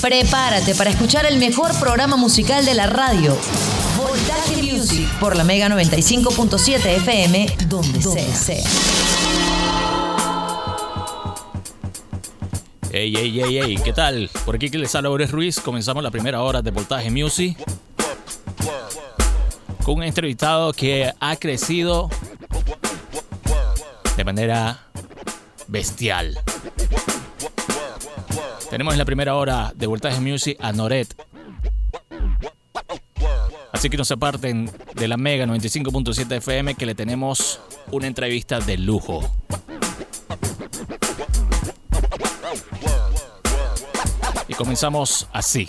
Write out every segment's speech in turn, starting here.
Prepárate para escuchar el mejor programa musical de la radio. Voltaje Music por la Mega 95.7 FM, donde, sea. Ey, ey, ey, ey, ¿qué tal? Por aquí que les habla Ores Ruiz. Comenzamos la primera hora de Voltaje Music con un entrevistado que ha crecido de manera bestial. Tenemos en la primera hora de Voltaje Music a Noret. Así que no se aparten de la Mega 95.7 FM que le tenemos una entrevista de lujo. Y comenzamos así.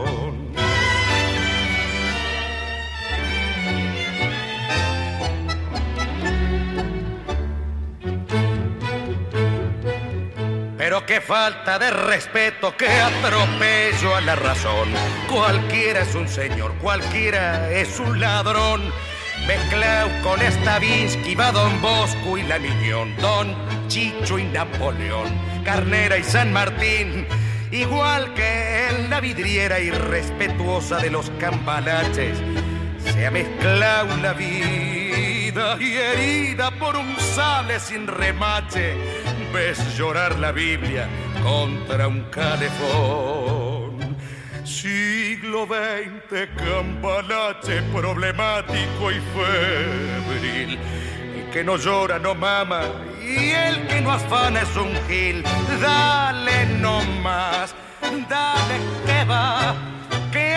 Pero qué falta de respeto, qué atropello a la razón. Cualquiera es un señor, cualquiera es un ladrón. Mezclado con Stavinsky va Don Bosco y la Miñón, Don Chicho y Napoleón, Carnera y San Martín. Igual que en la vidriera irrespetuosa de los cambalaches, se ha mezclado la vida y herida por un sable sin remache ves llorar la Biblia contra un calefón. Siglo XX, campanache problemático y febril. Y que no llora no mama, y el que no afana es un gil. Dale no más, dale que va,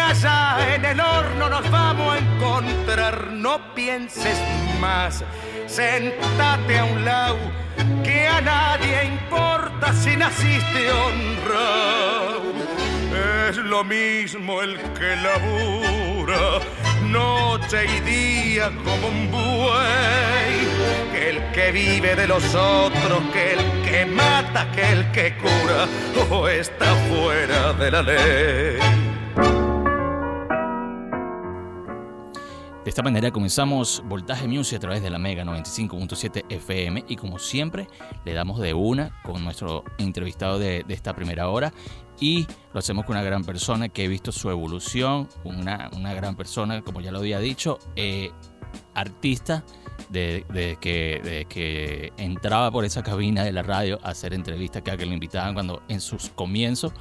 allá en el horno nos vamos a encontrar. No pienses más, sentate a un lado que a nadie importa si naciste honrado. Es lo mismo el que labura noche y día como un buey, que el que vive de los otros, que el que mata, que el que cura, o está fuera de la ley. De esta manera comenzamos Voltaje Music a través de la Mega 95.7 FM y como siempre le damos de una con nuestro entrevistado de, esta primera hora y lo hacemos con una gran persona que he visto su evolución, una, una gran persona, como ya lo había dicho, eh, artista de, que, que entraba por esa cabina de la radio a hacer entrevistas que a que lo invitaban cuando en sus comienzos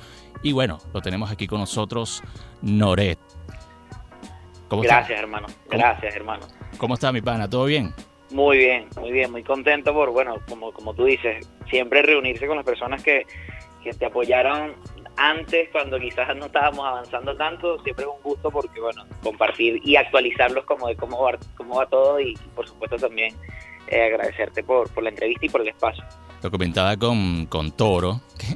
y bueno, lo tenemos aquí con nosotros Noret. Gracias, hermano. Gracias, hermano. ¿Cómo está mi pana? ¿Todo bien? Muy bien, muy bien, muy contento por, bueno, como, como tú dices, siempre reunirse con las personas que, te apoyaron antes, cuando quizás no estábamos avanzando tanto, siempre es un gusto porque, bueno, compartir y actualizarlos como de cómo va, cómo va todo y, por supuesto, también eh, agradecerte por, por la entrevista y por el espacio. Lo comentaba con, con Toro, que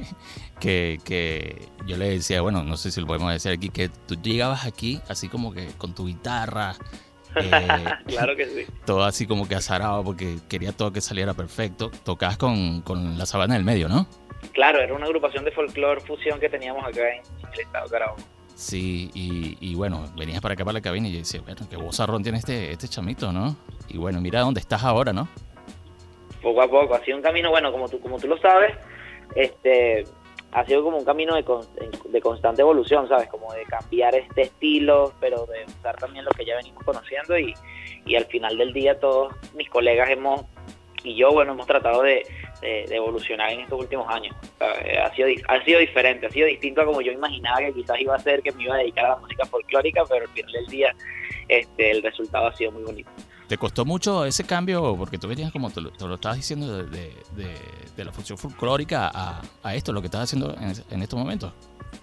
que, yo le decía, bueno, no sé si lo podemos decir aquí, que tú llegabas aquí así como que con tu guitarra, Eh, claro que sí. Todo así como que azarado porque quería todo que saliera perfecto. Tocabas con, con la sabana del medio, ¿no? Claro, era una agrupación de folclore fusión que teníamos acá en, el estado de Carabobo. Sí, y, y, bueno, venías para acá para la cabina y yo decía, bueno, qué vozarrón tiene este, este chamito, ¿no? Y bueno, mira dónde estás ahora, ¿no? Poco a poco, ha sido un camino, bueno, como tú, como tú lo sabes, este, ha sido como un camino de, de constante evolución, ¿sabes? Como de cambiar este estilo, pero de usar también lo que ya venimos conociendo y, y al final del día todos mis colegas hemos, y yo, bueno, hemos tratado de, de, evolucionar en estos últimos años. Ha sido, ha sido diferente, ha sido distinto a como yo imaginaba que quizás iba a ser, que me iba a dedicar a la música folclórica, pero al final del día este, el resultado ha sido muy bonito. ¿Te costó mucho ese cambio? Porque tú venías, como te lo, estabas diciendo, de, de, la función folclórica a, a, esto, lo que estás haciendo en, estos momentos.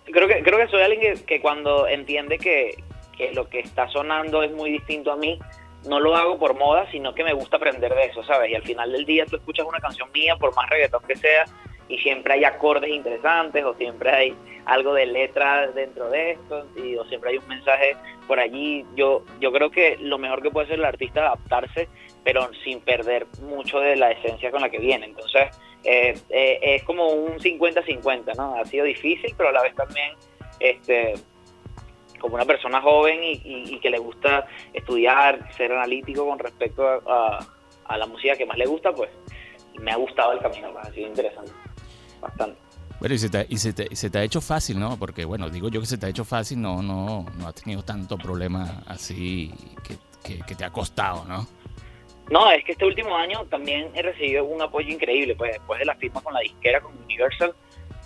Creo que, creo que soy alguien que, que cuando entiende que, que lo que está sonando es muy distinto a mí, no lo hago por moda, sino que me gusta aprender de eso, ¿sabes? Y al final del día tú escuchas una canción mía, por más reggaetón que sea, y siempre hay acordes interesantes, o siempre hay algo de letra dentro de esto, y, o siempre hay un mensaje por allí. Yo, yo creo que lo mejor que puede hacer el artista es adaptarse, pero sin perder mucho de la esencia con la que viene. Entonces, eh, eh, es como un 50-50, ¿no? Ha sido difícil, pero a la vez también este, como una persona joven y, que le gusta estudiar, ser analítico con respecto a, la música que más le gusta, pues me ha gustado el camino, pues, ha sido interesante, bastante. Bueno, y se, te, y, se te, se te, ha hecho fácil, ¿no? Porque, bueno, digo yo que se te ha hecho fácil, no, no, no has tenido tanto problema así que, que, te ha costado, ¿no? No, es que este último año también he recibido un apoyo increíble, pues después de la firma con la disquera, con Universal,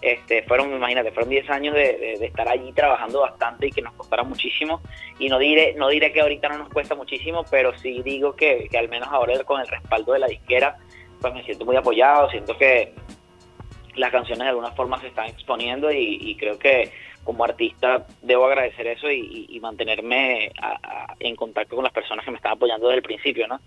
este, fueron, imagínate, fueron 10 años de, estar allí trabajando bastante y que nos costara muchísimo. Y no diré, no diré que ahorita no nos cuesta muchísimo, pero sí digo que, que al menos ahora con el respaldo de la disquera, pues me siento muy apoyado, siento que las canciones de alguna forma se están exponiendo y, creo que como artista debo agradecer eso y, mantenerme en contacto con las personas que me están apoyando desde el principio, ¿no?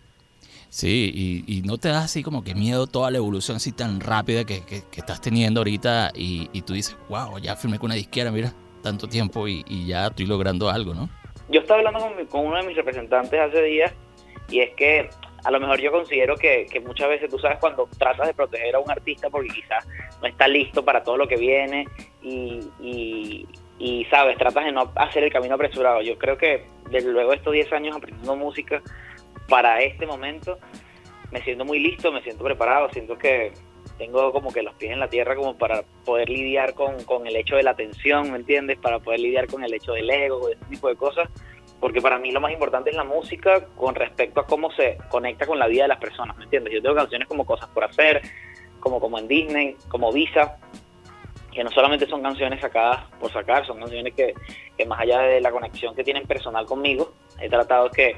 Sí, y, no te da así como que miedo toda la evolución así tan rápida que, estás teniendo ahorita y, tú dices, wow, ya firmé con una disquera, mira, tanto tiempo y, ya estoy logrando algo, ¿no? Yo estaba hablando con, uno de mis representantes hace días y es que a lo mejor yo considero que, muchas veces tú sabes cuando tratas de proteger a un artista porque quizás no está listo para todo lo que viene y, y sabes, tratas de no hacer el camino apresurado. Yo creo que desde luego estos 10 años aprendiendo música, para este momento me siento muy listo, me siento preparado, siento que tengo como que los pies en la tierra como para poder lidiar con, con el hecho de la tensión, ¿me entiendes? Para poder lidiar con el hecho del ego, ese tipo de cosas, porque para mí lo más importante es la música con respecto a cómo se conecta con la vida de las personas, ¿me entiendes? Yo tengo canciones como Cosas por Hacer, como, como en Disney, como Visa, que no solamente son canciones sacadas por sacar, son canciones que, que más allá de la conexión que tienen personal conmigo, he tratado que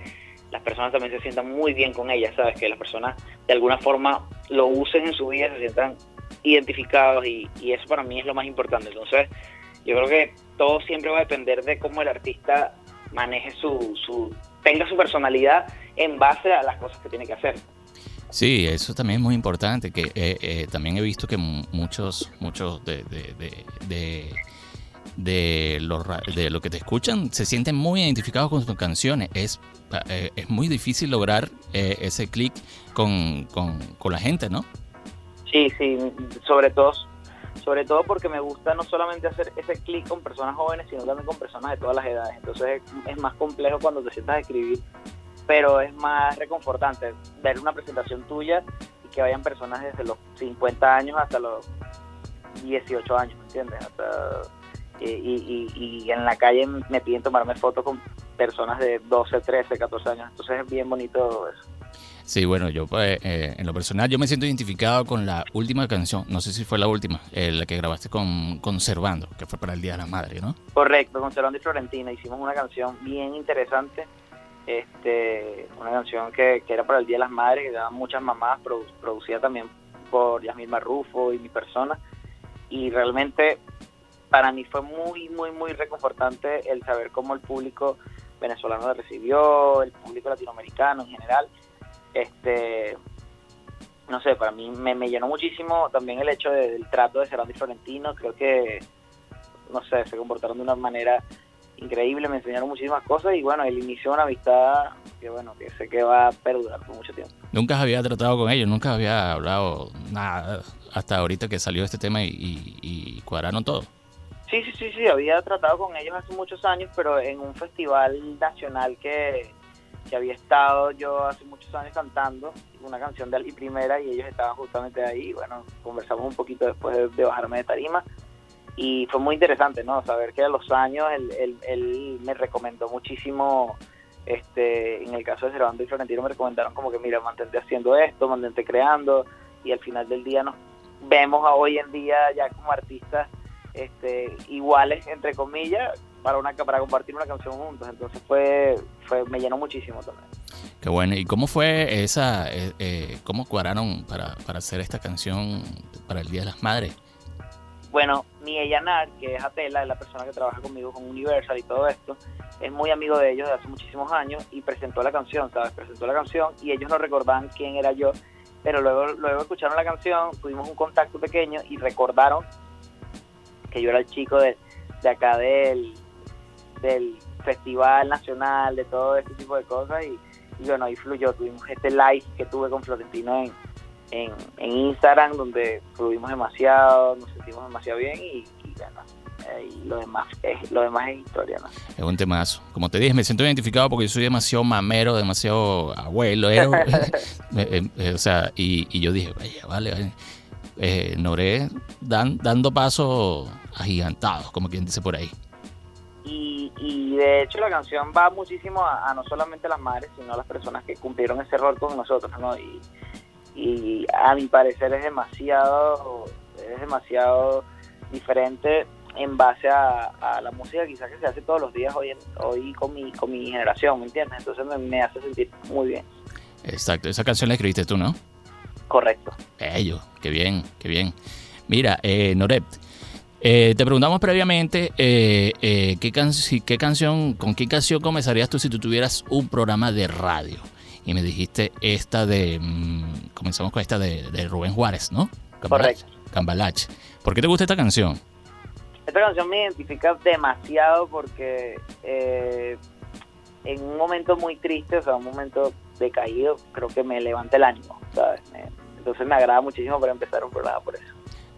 las personas también se sientan muy bien con ellas, ¿sabes? Que las personas de alguna forma lo usen en su vida, se sientan identificados y, eso para mí es lo más importante. Entonces, yo creo que todo siempre va a depender de cómo el artista maneje su, su tenga su personalidad en base a las cosas que tiene que hacer. Sí, eso también es muy importante, que eh, eh, también he visto que muchos, muchos de, de, de, lo, de lo que te escuchan se sienten muy identificados con tus canciones. Es eh, es muy difícil lograr eh, ese clic con, con, la gente, ¿no? Sí, sí, sobre todo, sobre todo porque me gusta no solamente hacer ese clic con personas jóvenes, sino también con personas de todas las edades. Entonces es, más complejo cuando te sientas a escribir, pero es más reconfortante ver una presentación tuya y que vayan personas desde los 50 años hasta los 18 años, ¿me entiendes? Hasta, y, y, y, en la calle me piden tomarme fotos con personas de 12, 13, 14 años. Entonces es bien bonito eso. Sí, bueno, yo pues, eh, en lo personal yo me siento identificado con la última canción, no sé si fue la última, eh, la que grabaste con Conservando, que fue para el Día de la Madre, ¿no? Correcto, Conservando y Florentina, hicimos una canción bien interesante, este, una canción que, que era para el Día de las Madres, que daban muchas mamás, producida también por Yasmín Marrufo y mi persona, y realmente para mí fue muy, muy, muy reconfortante el saber cómo el público venezolano la recibió, el público latinoamericano en general. Este, no sé, para mí me, llenó muchísimo también el hecho del trato de Serrano y Florentino. Creo que, no sé, se comportaron de una manera increíble, me enseñaron muchísimas cosas y bueno, él inició una amistad que bueno, que sé que va a perdurar por mucho tiempo. Nunca había tratado con ellos, nunca había hablado nada hasta ahorita que salió este tema y, y cuadraron todo. Sí, sí, sí, sí, había tratado con ellos hace muchos años, pero en un festival nacional que, que había estado yo hace muchos años cantando una canción de Ali Primera y ellos estaban justamente ahí. Bueno, conversamos un poquito después de, bajarme de tarima y fue muy interesante, ¿no? Saber que a los años él, él, me recomendó muchísimo, este, en el caso de Cervando y Florentino me recomendaron como que, mira, mantente haciendo esto, mantente creando y al final del día nos vemos hoy en día ya como artistas este, iguales, entre comillas, para una para compartir una canción juntos. Entonces fue, fue me llenó muchísimo también. Qué bueno. ¿Y cómo fue esa, eh, eh, cómo cuadraron para, para hacer esta canción para el Día de las Madres? Bueno, mi Eyanar, que es Atela, es la persona que trabaja conmigo con Universal y todo esto, es muy amigo de ellos de hace muchísimos años y presentó la canción, ¿sabes? Presentó la canción y ellos no recordaban quién era yo, pero luego, luego escucharon la canción, tuvimos un contacto pequeño y recordaron que yo era el chico de, de acá del, del Festival Nacional, de todo este tipo de cosas y, bueno, ahí fluyó, tuvimos este live que tuve con Florentino en, en, en Instagram donde fluimos demasiado, nos sentimos demasiado bien y, bueno, lo demás es, lo demás es historia, ¿no? Es un temazo. Como te dije, me siento identificado porque yo soy demasiado mamero, demasiado abuelo, eh, eh, o sea, y, y, yo dije, vaya, vale, vale. Eh, Noré dan, dando pasos agigantados, como quien dice por ahí. Y, y de hecho la canción va muchísimo a, no solamente las madres, sino a las personas que cumplieron ese rol con nosotros, ¿no? Y, y a mi parecer es demasiado, es demasiado diferente en base a, la música quizás que se hace todos los días hoy, hoy con, mi, con mi generación, ¿me entiendes? Entonces me, me hace sentir muy bien. Exacto, esa canción la escribiste tú, ¿no? Correcto. Ello, qué bien, qué bien. Mira, eh, Noret, eh, te preguntamos previamente eh, eh, ¿qué, qué canción, con qué canción comenzarías tú si tú tuvieras un programa de radio. Y me dijiste esta de, mm, comenzamos con esta de, Rubén Juárez, ¿no? Correcto. Cambalache. ¿Por qué te gusta esta canción? Esta canción me identifica demasiado porque en un momento muy triste, o sea, un momento decaído, creo que me levanta el ánimo, ¿sabes? entonces me agrada muchísimo para empezar un programa por eso.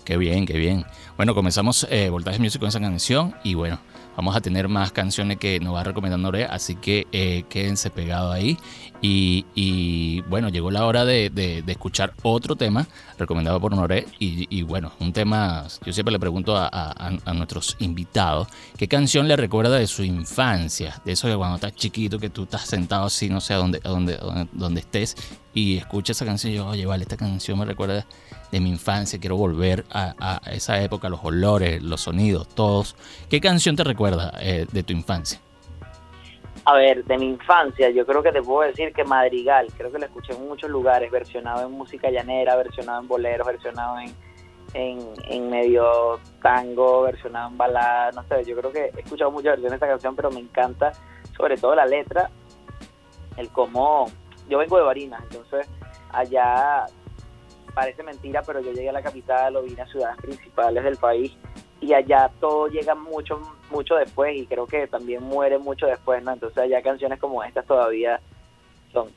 Qué bien, qué bien. Bueno, comenzamos eh, Voltaje Music con esa canción y bueno, vamos a tener más canciones que nos va recomendando Nore, así que eh, quédense pegados ahí. Y, bueno, llegó la hora de, escuchar otro tema recomendado por Noré. Y, bueno, un tema, yo siempre le pregunto a, nuestros invitados, ¿qué canción le recuerda de su infancia? De eso de cuando estás chiquito, que tú estás sentado así, no sé, a dónde, dónde, estés, y escuchas esa canción y yo, oye, vale, esta canción me recuerda de mi infancia, quiero volver a, esa época, los olores, los sonidos, todos. ¿Qué canción te recuerda eh, de tu infancia? A ver, de mi infancia, yo creo que te puedo decir que Madrigal, creo que lo escuché en muchos lugares, versionado en música llanera, versionado en boleros, versionado en, en, medio tango, versionado en balada, no sé, yo creo que he escuchado muchas versiones de esta canción, pero me encanta sobre todo la letra, el cómo, yo vengo de Barinas, entonces allá parece mentira, pero yo llegué a la capital o vine a ciudades principales del país y allá todo llega mucho mucho después y creo que también muere mucho después, ¿no? Entonces allá canciones como estas todavía son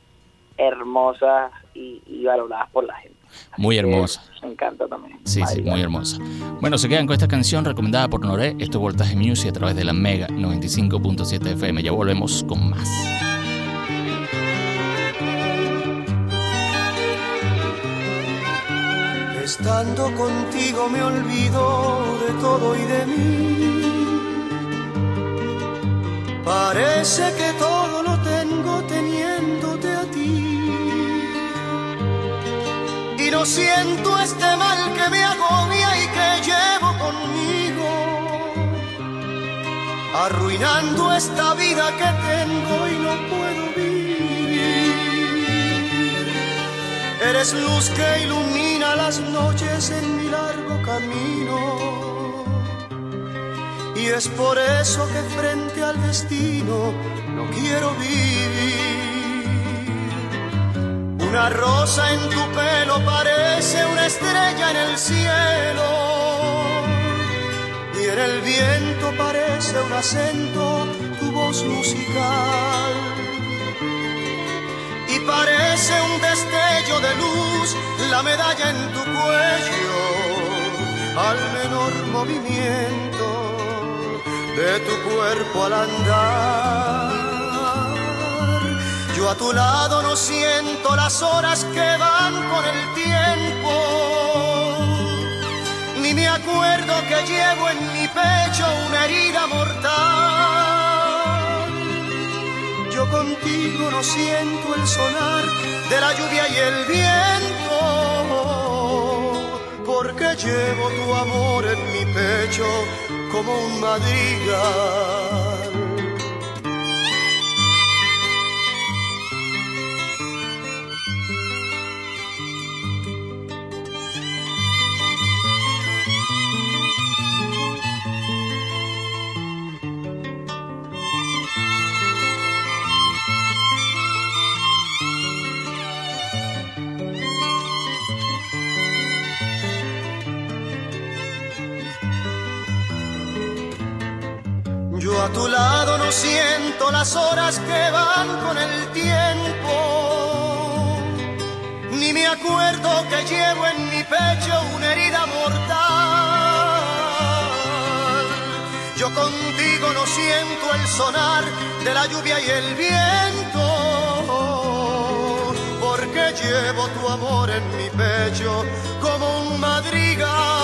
hermosas y, valoradas por la gente. Muy hermosa. Me encanta también. Sí, sí, muy hermosa. Bueno, se quedan con esta canción recomendada por Noré. Esto es Voltaje Music a través de la Mega 95.7 FM. Ya volvemos con más. Estando contigo me olvido de todo y de mí. Parece que todo lo tengo teniéndote a ti. Y no siento este mal que me agobia y que llevo conmigo. Arruinando esta vida que tengo y no puedo Eres luz que ilumina las noches en mi largo camino. Y es por eso que frente al destino no quiero vivir. Una rosa en tu pelo parece una estrella en el cielo. Y en el viento parece un acento tu voz musical. Y parece un destello de luz la medalla en tu cuello al menor movimiento de tu cuerpo al andar. Yo a tu lado no siento las horas que van con el tiempo y me acuerdo que llevo en mi pecho una herida mortal. Contigo no siento el sonar de la lluvia y el viento, porque llevo tu amor en mi pecho como un madrigal. Las horas que van con el tiempo, ni me acuerdo que llevo en mi pecho una herida mortal. Yo contigo no siento el sonar de la lluvia y el viento, porque llevo tu amor en mi pecho como un madrigal.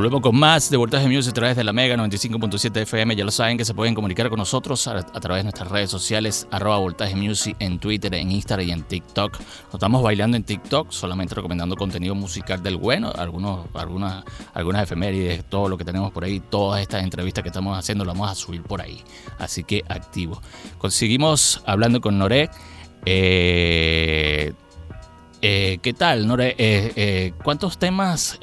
Volvemos con más de Voltaje Music a través de la Mega 95.7 FM. Ya lo saben que se pueden comunicar con nosotros a, través de nuestras redes sociales, arroba Voltaje Music en Twitter, en Instagram y en TikTok. Nos estamos bailando en TikTok, solamente recomendando contenido musical del bueno, algunos, algunas, algunas efemérides, todo lo que tenemos por ahí, todas estas entrevistas que estamos haciendo, las vamos a subir por ahí. Así que activo. Conseguimos hablando con Noré. Eh, eh, ¿Qué tal, Nore? Eh, eh, ¿Cuántos temas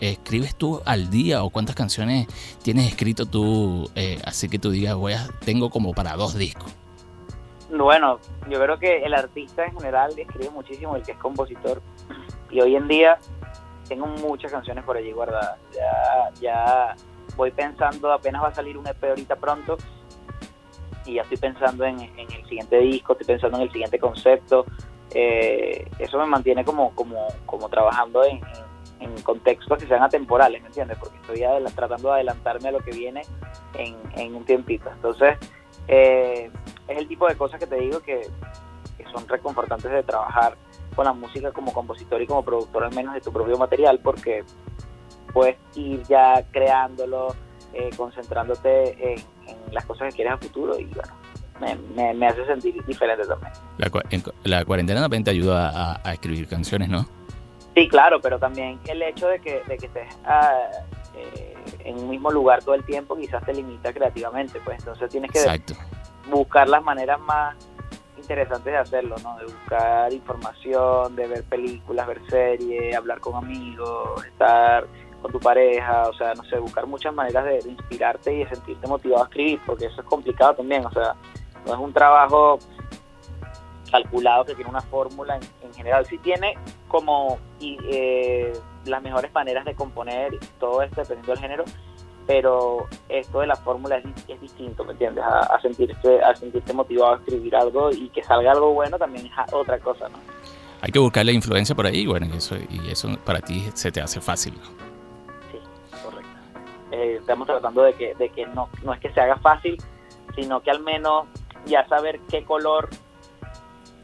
escribes tú al día o cuántas canciones tienes escrito tú? así que tú digas, voy a, tengo como para dos discos. Bueno, yo creo que el artista en general escribe muchísimo, el que es compositor. Y hoy en día tengo muchas canciones por allí guardadas. Ya, ya voy pensando, apenas va a salir un EP ahorita pronto. Y ya estoy pensando en, en el siguiente disco, estoy pensando en el siguiente concepto eh, eso me mantiene como, como, como trabajando en, contextos que sean atemporales, ¿me entiendes? Porque estoy tratando de adelantarme a lo que viene en, un tiempito. Entonces, eh, es el tipo de cosas que te digo que, son reconfortantes de trabajar con la música como compositor y como productor al menos de tu propio material, porque puedes ir ya creándolo, eh, concentrándote en, en, las cosas que quieres a futuro y bueno, me, hace sentir diferente también. La, cuarentena también te ayuda a, escribir canciones, ¿no? Sí, claro, pero también el hecho de que, de que estés ah, eh, en un mismo lugar todo el tiempo quizás te limita creativamente, pues entonces tienes que buscar las maneras más interesantes de hacerlo, ¿no? De buscar información, de ver películas, ver series, hablar con amigos, estar con tu pareja, o sea, no sé, buscar muchas maneras de, de, inspirarte y de sentirte motivado a escribir, porque eso es complicado también, o sea, no es un trabajo calculado que tiene una fórmula en, general. Sí tiene como eh, las mejores maneras de componer todo esto dependiendo del género, pero esto de la fórmula es, distinto, ¿me entiendes? A, sentirte, a sentirte motivado a escribir algo y que salga algo bueno también es otra cosa, ¿no? Hay que buscar la influencia por ahí, bueno, y eso, y eso para ti se te hace fácil, Sí, correcto. Eh, estamos tratando de que, de que no, no es que se haga fácil, sino que al menos ya saber qué color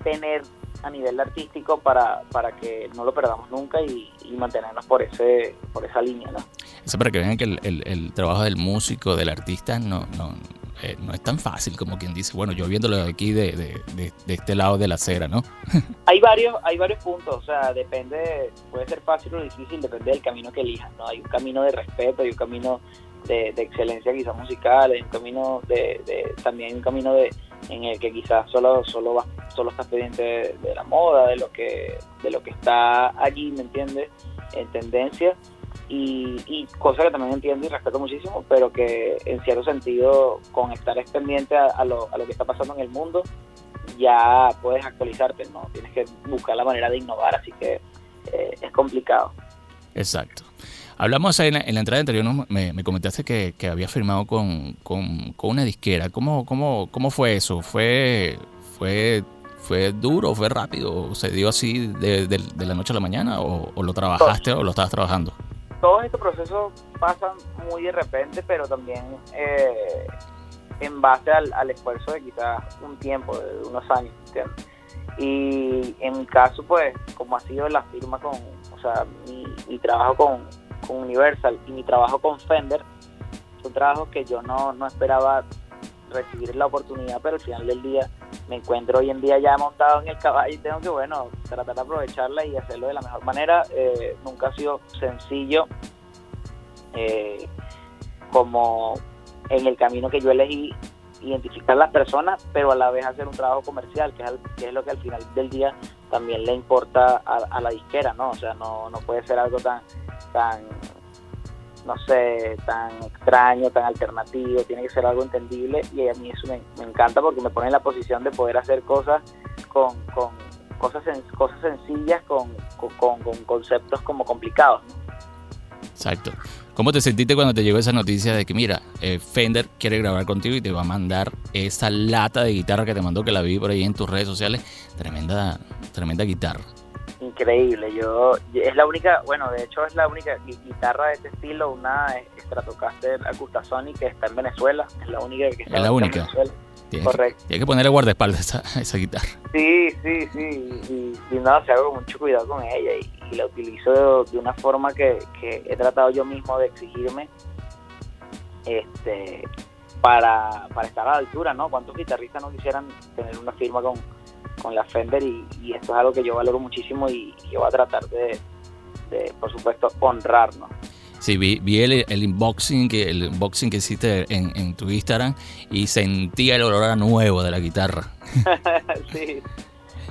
tener a nivel artístico para, para que no lo perdamos nunca y, mantenernos por ese por esa línea ¿no? eso para que vean que el, el, trabajo del músico del artista no, no, eh, no es tan fácil como quien dice bueno yo viéndolo aquí de, de, de, este lado de la acera no hay varios hay varios puntos o sea depende puede ser fácil o difícil depende del camino que elijas no hay un camino de respeto hay un camino de, excelencia quizás musical hay un camino de, también hay un camino de en el que quizás solo solo va, solo estás pendiente de, la moda, de lo que de lo que está allí, ¿me entiendes? En tendencia y, y cosa que también entiendo y respeto muchísimo, pero que en cierto sentido con estar pendiente a, lo, a lo que está pasando en el mundo ya puedes actualizarte, ¿no? Tienes que buscar la manera de innovar, así que eh, es complicado. Exacto. Hablamos en la, en la entrada anterior, ¿no? me, me comentaste que, que había firmado con, con, con una disquera. ¿Cómo, cómo, ¿Cómo fue eso? ¿Fue, fue, fue duro, fue rápido? ¿Se dio así de, de- de la noche a la mañana? ¿O, o lo trabajaste o lo estabas trabajando? todos estos procesos pasan muy de repente, pero también eh, en base al, al esfuerzo de quizás un tiempo, de unos años, ¿entiendes? Y en mi caso, pues, como ha sido la firma con, o sea, mi, mi trabajo con, con Universal y mi trabajo con Fender, son trabajos que yo no, no esperaba recibir la oportunidad, pero al final del día me encuentro hoy en día ya montado en el caballo y tengo que, bueno, tratar de aprovecharla y hacerlo de la mejor manera. Eh, nunca ha sido sencillo eh, como en el camino que yo elegí identificar las personas, pero a la vez hacer un trabajo comercial, que es, al- que es lo que al final del día también le importa a, a la disquera, ¿no? O sea, no, no puede ser algo tan, tan, no sé, tan extraño, tan alternativo, tiene que ser algo entendible y a mí eso me, encanta porque me pone en la posición de poder hacer cosas con, con cosas, sen- cosas sencillas con, con, con- con conceptos como complicados. Exacto. ¿Cómo te sentiste cuando te llegó esa noticia de que, mira, eh, Fender quiere grabar contigo y te va a mandar esa lata de guitarra que te mandó, que la vi por ahí en tus redes sociales? Tremenda, tremenda guitarra. Increíble, yo es la única, bueno, de hecho es la única gui- guitarra de este estilo, una Stratocaster Acustasonic que está en Venezuela, es la única que está la en única. Venezuela. Tienes que, Correcto. tienes que ponerle guardaespaldas a esa, esa guitarra. Sí, sí, sí, y, y no, se hago mucho cuidado con ella y, y la utilizo de, de una forma que, que he tratado yo mismo de exigirme este para, para estar a la altura, ¿no? ¿Cuántos guitarristas no quisieran tener una firma con, con la Fender? Y, y esto es algo que yo valoro muchísimo y, y yo voy a tratar de, de, por supuesto, honrar, ¿no? Sí, vi, vi el, el unboxing que el unboxing que hiciste en, en tu Instagram y sentía el olor a nuevo de la guitarra. sí,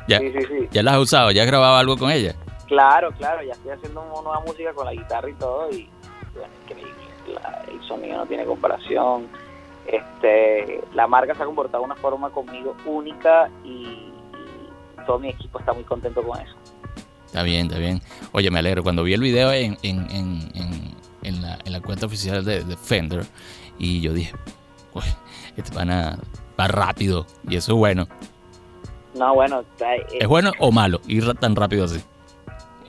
Ya, sí, sí, sí. ¿Ya la has usado? ¿Ya has grabado algo con ella? Claro, claro, ya estoy haciendo una nueva música con la guitarra y todo y bueno, increíble. La- el sonido no tiene comparación. Este, la marca se ha comportado de una forma conmigo única y todo mi equipo está muy contento con eso. Está bien, está bien. Oye, me alegro. Cuando vi el video en, en, en, en, en la, en la cuenta oficial de, de Fender y yo dije, "Uy, este pana va rápido y eso es bueno. No, bueno, eh, ¿Es bueno o malo ir tan rápido así?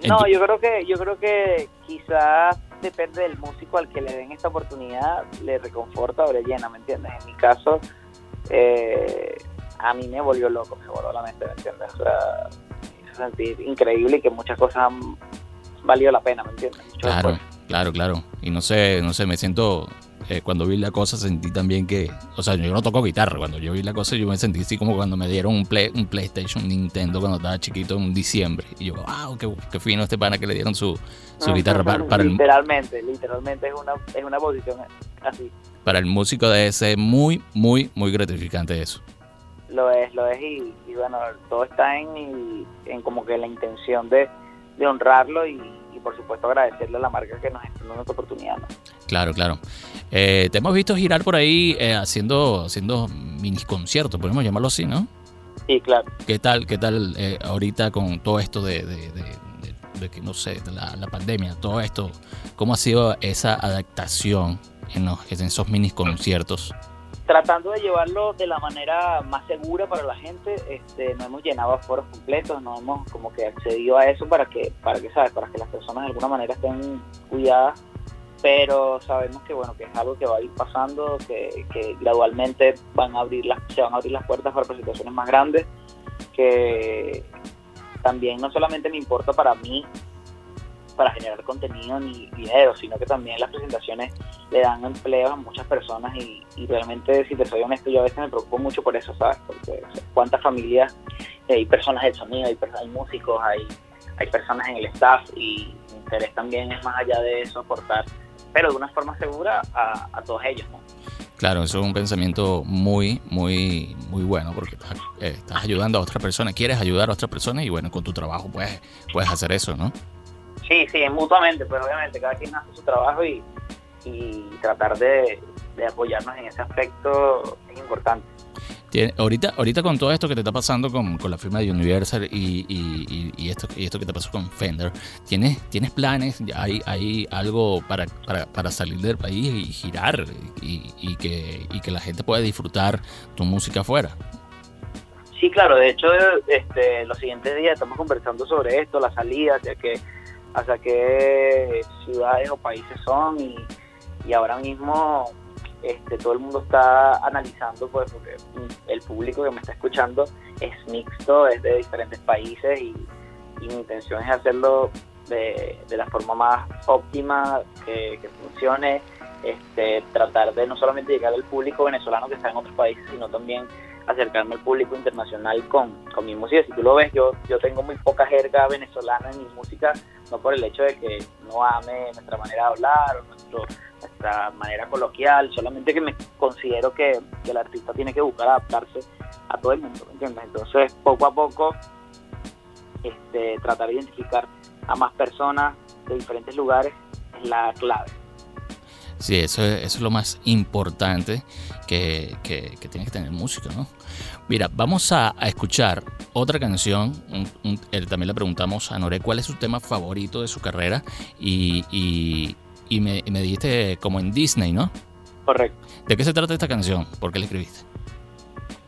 No, tu- yo creo que yo creo que quizás depende del músico al que le den esta oportunidad, le reconforta o le llena, ¿me entiendes? En mi caso, eh, a mí me volvió loco, me voló la mente, ¿me entiendes? O sea, me sentir increíble y que muchas cosas han valido la pena, ¿me entiendes? Mucho Claro, esfuerzo. claro, claro. Y no sé, no sé, me siento, eh, cuando vi la cosa sentí también que, o sea, yo no toco guitarra, cuando yo vi la cosa yo me sentí así como cuando me dieron un, play, un PlayStation un Nintendo cuando estaba chiquito en diciembre. Y yo, wow, qué, qué fino este pana que le dieron su, su guitarra para, para el, literalmente, literalmente es una, es una posición así. para el músico debe ser muy, muy, muy gratificante eso. Lo es, lo es y, y bueno, todo está en, en como que la intención de, de honrarlo y, y por supuesto agradecerle a la marca que nos está dando esta oportunidad. ¿no? Claro, claro. Eh, te hemos visto girar por ahí eh, haciendo, haciendo mini conciertos, podemos llamarlo así, ¿no? Sí, claro. ¿Qué tal, qué tal eh, ahorita con todo esto de, de- de- de- de que, no sé, de la, la pandemia, todo esto? ¿Cómo ha sido esa adaptación en, los, en esos mini conciertos? Tratando de llevarlo de la manera más segura para la gente, este, no hemos llenado foros completos, no hemos como que accedido a eso para que, para que, ¿sabes? Para que las personas de alguna manera estén cuidadas pero sabemos que bueno que es algo que va a ir pasando que, que gradualmente van a abrir las se van a abrir las puertas para presentaciones más grandes que también no solamente me importa para mí para generar contenido ni dinero sino que también las presentaciones le dan empleo a muchas personas y, realmente si te soy honesto yo a veces me preocupo mucho por eso sabes porque cuántas familias hay personas del sonido hay, hay músicos hay hay personas en el staff y mi interés también es más allá de eso aportar pero de una forma segura a, a todos ellos, ¿no? Claro, eso es un pensamiento muy, muy, muy bueno porque estás, eh, ayudando a otras personas, quieres ayudar a otras personas y bueno, con tu trabajo puedes, puedes hacer eso, ¿no? Sí, sí, mutuamente, pero obviamente cada quien hace su trabajo y, y tratar de, de apoyarnos en ese aspecto es importante. ahorita, ahorita con todo esto que te está pasando con, la firma de Universal y, esto, y esto que te pasó con Fender, ¿tienes, tienes planes? ¿Hay, hay algo para, para, salir del país y girar y, que, que la gente pueda disfrutar tu música afuera? Sí, claro, de hecho, este, los siguientes días estamos conversando sobre esto, la salida, hacia qué, hacia qué ciudades o países son y, y ahora mismo este, todo el mundo está analizando, pues, porque el público que me está escuchando es mixto, es de diferentes países y, mi intención es hacerlo de, la forma más óptima, que, funcione, este, tratar de no solamente llegar al público venezolano que está en otros países, sino también acercarme al público internacional con, con mi música. Si tú lo ves, yo, yo tengo muy poca jerga venezolana en mi música, no por el hecho de que no ame nuestra manera de hablar o nuestra manera coloquial, solamente que me considero que, el artista tiene que buscar adaptarse a todo el mundo, entiendes? Entonces, poco a poco, este, tratar de identificar a más personas de diferentes lugares es la clave. Sí, eso, es lo más importante que, que, tiene que tener música, ¿no? Mira, vamos a, escuchar otra canción. también le preguntamos a Nore cuál es su tema favorito de su carrera y, y me, me dijiste como en Disney, ¿no? Correcto. ¿De qué se trata esta canción? ¿Por qué la escribiste?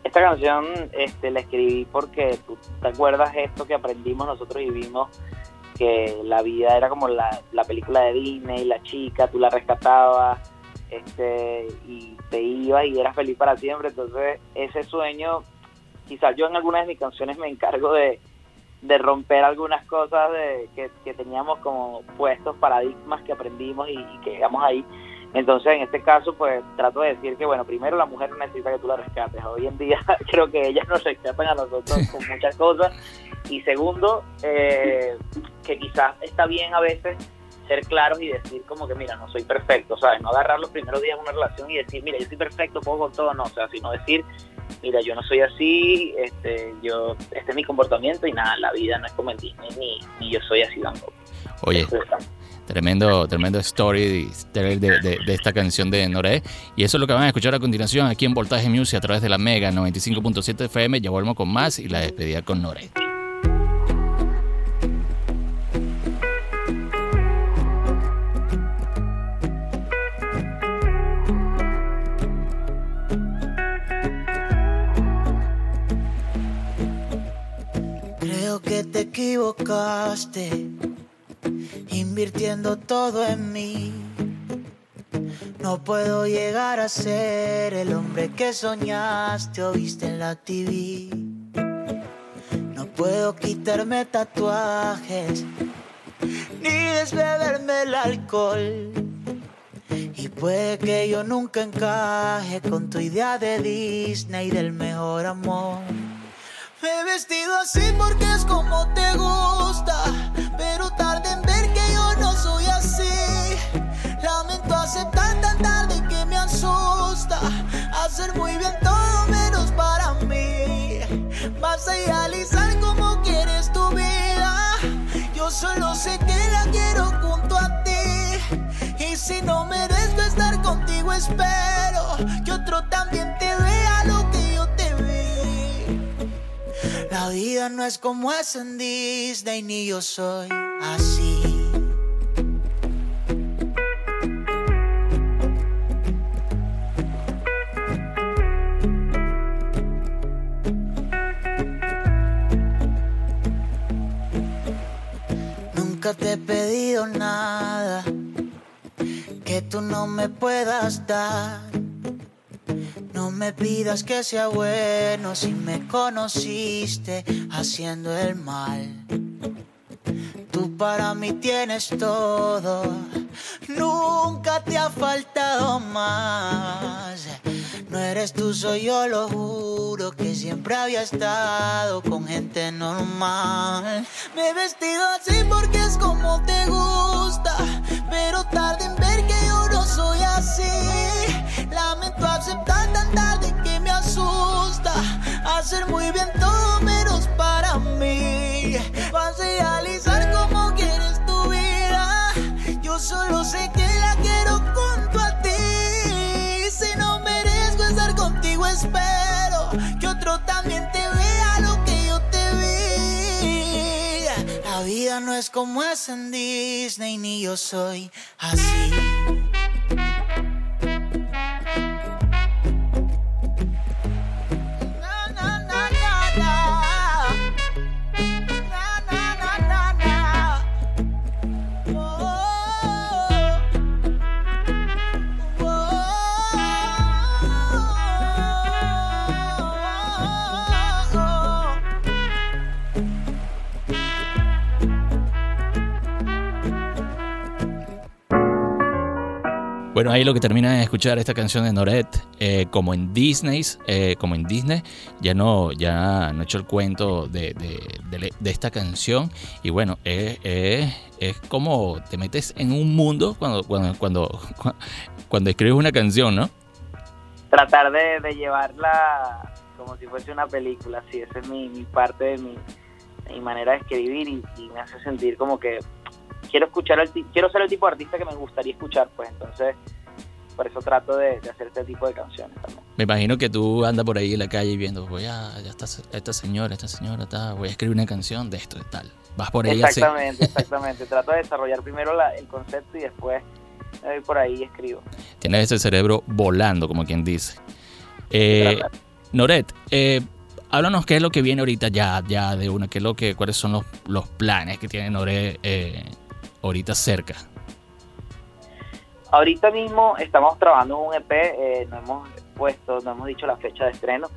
Esta canción este, la escribí porque tú te acuerdas esto que aprendimos nosotros y vimos que la vida era como la, la película de Disney, la chica, tú la rescatabas este, y te ibas y eras feliz para siempre. Entonces ese sueño, quizás yo en algunas de mis canciones me encargo de, de romper algunas cosas de, que, teníamos como puestos, paradigmas que aprendimos y, que llegamos ahí. Entonces, en este caso, pues trato de decir que, bueno, primero la mujer no necesita que tú la rescates. Hoy en día creo que ellas nos rescatan a nosotros con muchas cosas. Y segundo, eh, que quizás está bien a veces ser claros y decir como que, mira, no soy perfecto, ¿sabes? No agarrar los primeros días de una relación y decir, mira, yo soy perfecto, puedo con todo, no, o sea, sino decir, mira, yo no soy así, este, yo, este es mi comportamiento y nada, la vida no es como el Disney, ni, yo soy así tampoco. Oye, tremendo, tremendo story de, de, esta canción de Noré. Y eso es lo que van a escuchar a continuación aquí en Voltaje Music a través de la Mega 95.7 FM. Ya volvemos con más y la despedida con Noré. Equivocaste, invirtiendo todo en mí. No puedo llegar a ser el hombre que soñaste o viste en la TV. No puedo quitarme tatuajes, ni desbeberme el alcohol. Y puede que yo nunca encaje con tu idea de Disney del mejor amor. Me he vestido así porque es como te gusta, pero tarde en ver que yo no soy así. Lamento aceptar tan tarde que me asusta, hacer muy bien todo menos para mí. Vas a idealizar como quieres tu vida, yo solo sé que la quiero junto a ti. Y si no merezco estar contigo, espero que otro también te vea vida no es como es en Disney, ni yo soy así. Nunca te he pedido nada que tú no me puedas dar me pidas que sea bueno si me conociste haciendo el mal. Tú para mí tienes todo, nunca te ha faltado más. No eres tú, soy yo, lo juro que siempre había estado con gente normal. Me he vestido así porque es como te gusta, pero tarde en ver que yo no soy así. Lamento aceptar tarde que me asusta, hacer muy bien todo menos para mí. Realizar como quieres tu vida, yo solo sé que la quiero junto a ti. Si no me contigo espero que otro también te vea lo que yo te vi. La vida no es como es en Disney, ni yo soy así. Bueno, ahí lo que termina de escuchar esta canción de Noret, eh, como en Disney, eh, como en Disney, ya no, ya no he hecho el cuento de, esta canción. Y bueno, es, como te metes en un mundo cuando, cuando, cuando, cuando escribes una canción, ¿no? Tratar de, llevarla como si fuese una película, sí, esa es mi, parte de mi, manera de escribir y me hace sentir como que quiero escuchar quiero ser el tipo de artista que me gustaría escuchar, pues entonces por eso trato de, hacer este tipo de canciones también. Me imagino que tú andas por ahí en la calle viendo, voy a, ya está esta señora, esta señora, está, voy a escribir una canción de esto y tal. Vas por ahí Exactamente, exactamente. Trato de desarrollar primero el concepto y después me voy por ahí y escribo. Tienes ese cerebro volando, como quien dice. Eh, Noret, eh, háblanos qué es lo que viene ahorita ya, ya de una, qué es lo que, cuáles son los, los planes que tiene Noret eh, ahorita cerca? Ahorita mismo estamos trabajando un EP, eh, no hemos puesto, no hemos dicho la fecha de estreno,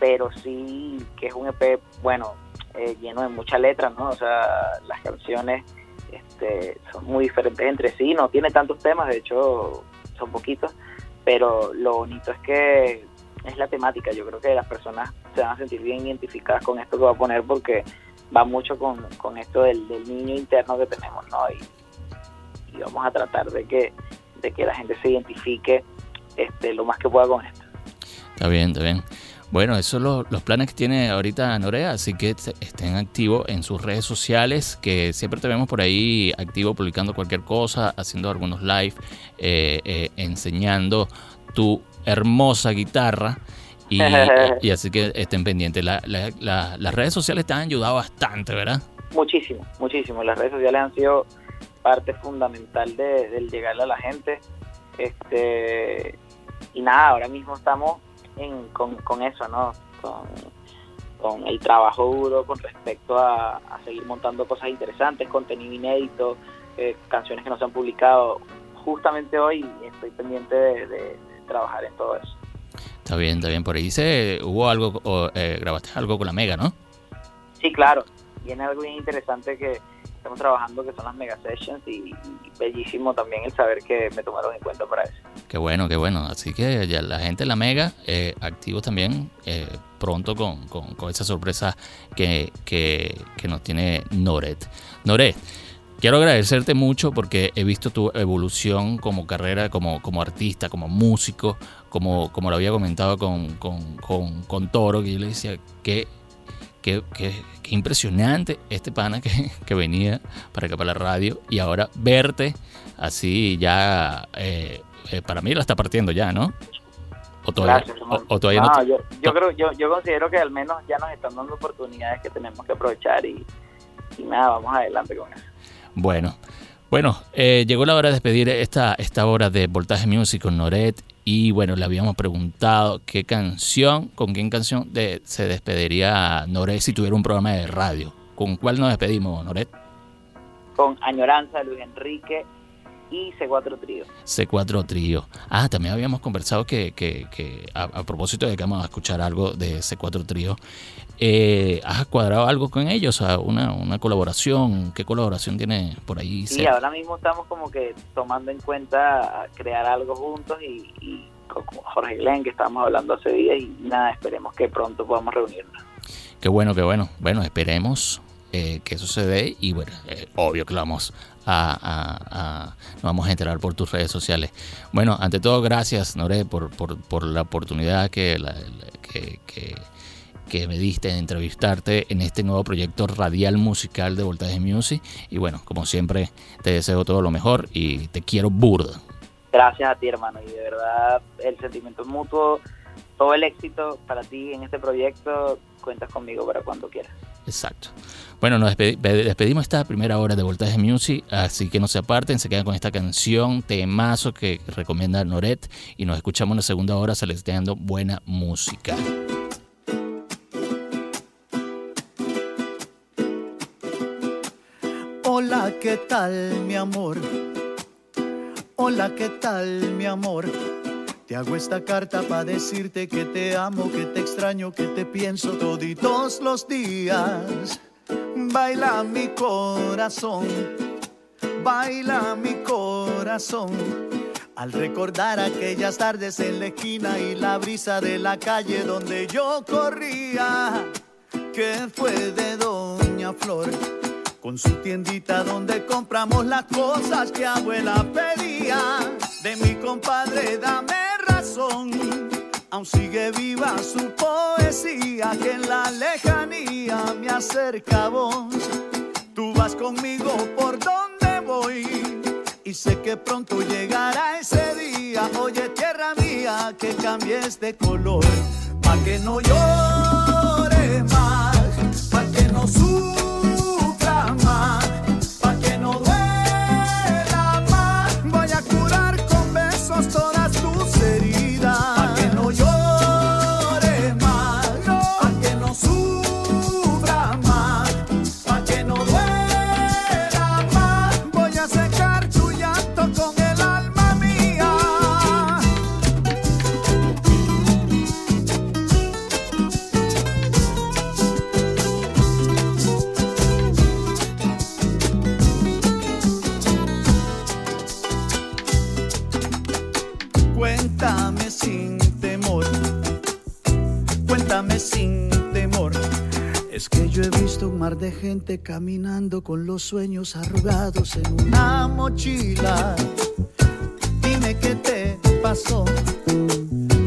pero sí que es un EP, bueno, eh, lleno de mucha letra, ¿no? O sea, las canciones este, son muy diferentes entre sí, no tiene tantos temas, de hecho son poquitos, pero lo bonito es que es la temática, yo creo que las personas se van a sentir bien identificadas con esto que va a poner porque va mucho con, esto del, niño interno que tenemos, ¿no? Y, vamos a tratar de que, de que la gente se identifique este, lo más que pueda con esto. Está bien, está bien. Bueno, esos son los, planes que tiene ahorita Norea, así que estén activos en sus redes sociales, que siempre te vemos por ahí activo publicando cualquier cosa, haciendo algunos live, eh, eh, enseñando tu hermosa guitarra. Y, así que estén pendientes. las redes sociales te han ayudado bastante, ¿verdad? Muchísimo, muchísimo. Las redes sociales han sido parte fundamental de, del llegarle a la gente. Este y nada, ahora mismo estamos en, con, eso, ¿no? Con, el trabajo duro con respecto a, seguir montando cosas interesantes, contenido inédito, eh, canciones que no se han publicado. Justamente hoy estoy pendiente de trabajar en todo eso. Está bien, está bien. Por ahí dice, hubo algo, o, eh, grabaste algo con la Mega, ¿no? Sí, claro. Viene algo bien interesante que estamos trabajando, que son las Mega Sessions, y, bellísimo también el saber que me tomaron en cuenta para eso. Qué bueno, qué bueno. Así que ya la gente de la Mega, eh, activos también eh, pronto con, con, esa sorpresa que, que, que nos tiene Noret. Noret. Quiero agradecerte mucho porque he visto tu evolución como carrera, como, como artista, como músico, como, como lo había comentado con, con, Toro, que yo le decía que, que, impresionante este pana que, venía para acá, para la radio, y ahora verte así ya, eh, eh, para mí la está partiendo ya, ¿no? O todavía, o, todavía no, yo, yo, creo, yo, yo considero que al menos ya nos están dando oportunidades que tenemos que aprovechar y, y nada, vamos adelante con eso. Bueno, bueno, eh, llegó la hora de despedir esta, esta hora de Voltaje Music con Noret. Y bueno, le habíamos preguntado qué canción, con qué canción se despediría Noret si tuviera un programa de radio. ¿Con cuál nos despedimos, Noret? Con Añoranza, Luis Enrique y C4 Trío. C4 Trío. Ah, también habíamos conversado que, que, que a, a, propósito de que vamos a escuchar algo de C4 Trío, eh, ¿Has cuadrado algo con ellos? O una, una colaboración. ¿Qué colaboración tiene por ahí? Sí, ahora mismo estamos como que tomando en cuenta crear algo juntos y, con Jorge Glenn, que estábamos hablando hace días, y nada, esperemos que pronto podamos reunirnos. Qué bueno, qué bueno. Bueno, esperemos eh, que eso se dé y bueno, eh, obvio que lo vamos a, nos vamos a enterar por tus redes sociales. Bueno, ante todo, gracias, Nore, por, por, por la oportunidad que, la, que, que que me diste de entrevistarte en este nuevo proyecto radial musical de Voltaje Music. Y bueno, como siempre, te deseo todo lo mejor y te quiero burda. Gracias a ti, hermano. Y de verdad, el sentimiento es mutuo. todo el éxito para ti en este proyecto. Cuentas conmigo para cuando quieras. Exacto. Bueno, nos despedimos esta primera hora de Voltaje Music, así que no se aparten, se quedan con esta canción, temazo que recomienda Noret y nos escuchamos en la segunda hora seleccionando buena música. Hola, ¿qué tal, mi amor? Hola, ¿qué tal, mi amor? Te hago esta carta para decirte que te amo, que te extraño, que te pienso toditos los días. Baila mi corazón, baila mi corazón. Al recordar aquellas tardes en la esquina y la brisa de la calle donde yo corría, que fue de Doña Flor, con su tiendita donde compramos las cosas que abuela pedía. De mi compadre, dame Aún sigue viva su poesía que en la lejanía me acerca. Tú vas conmigo por donde voy y sé que pronto llegará ese día. Oye, tierra mía, que cambies de color, pa' que no llore más, pa' que no sufra gente caminando con los sueños arrugados en una mochila. Dime qué te pasó,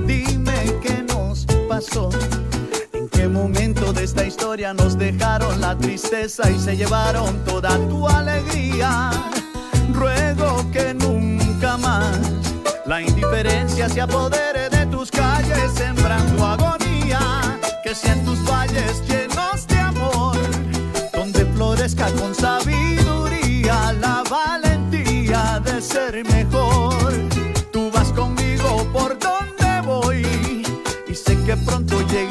dime qué nos pasó. ¿En qué momento de esta historia nos dejaron la tristeza y se llevaron toda tu alegría? Ruego que nunca más la indiferencia se apodere de tus calles sembrando agonía, que si en tus valles ser mejor. Tú vas conmigo por donde voy y sé que pronto llegará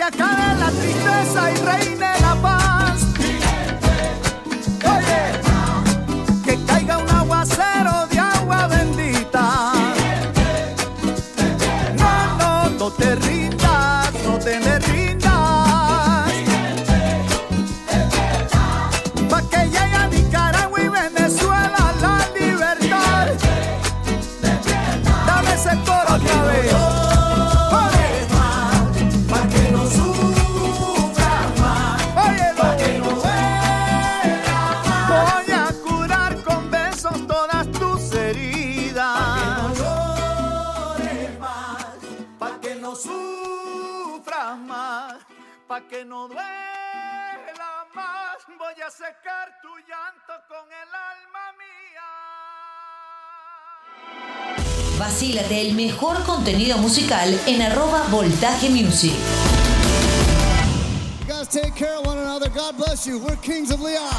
se acabe la tristeza y reine la que no duela más. voy a secar tu llanto con el alma mía. Vacílate el mejor contenido musical en arroba voltaje music. You guys take care of one another. God bless you. We're Kings of Leon.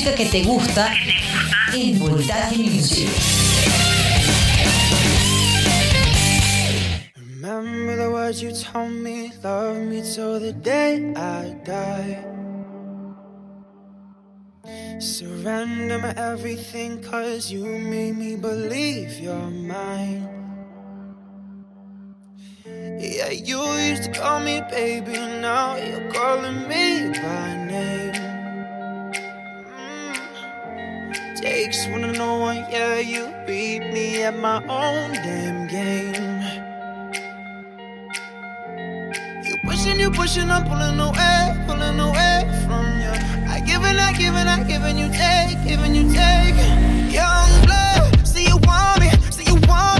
Música que te gusta en Voltaje Music. Remember the words you told me, love me till the day I die. Surrender my everything, cause you made me believe you're mine. Yeah, you used to call me baby, now you're calling me by name. Takes one to know one, yeah, you beat me at my own damn game. You pushing, you pushing, I'm pulling away, pulling away from you. I give I give I give you take, giving you take. Young blood, see you want me, see you want me.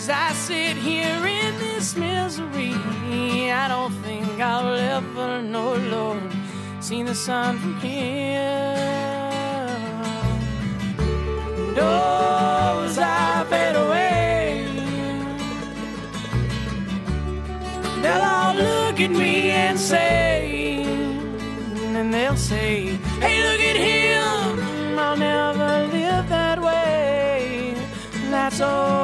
As I sit here in this misery, I don't think I'll ever know, Lord, seen the sun from here. And oh, as I fade away, they'll all look at me and say, and they'll say, hey, look at him, I'll never live that way. That's all.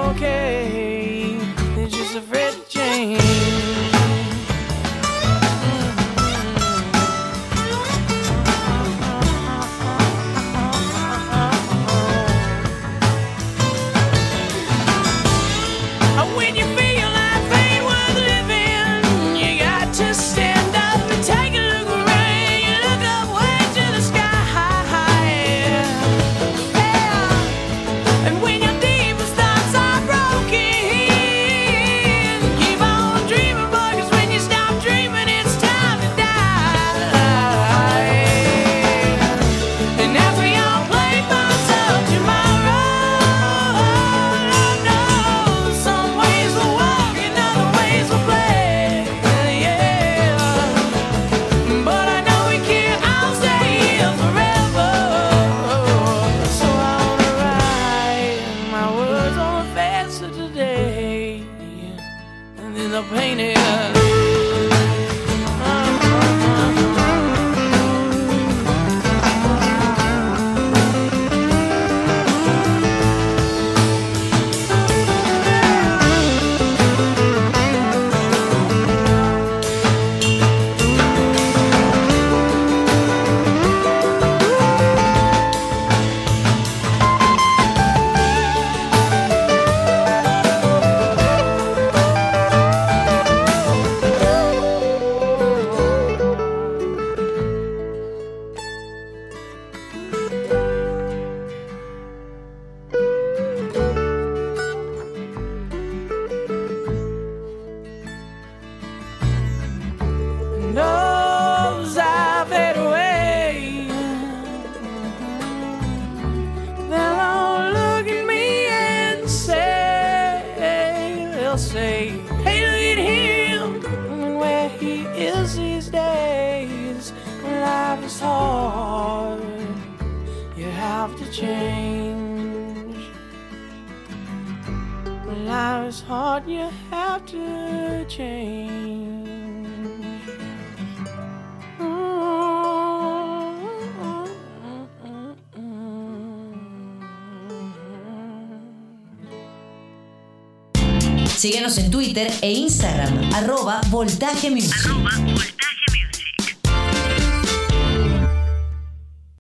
Voltaje Music.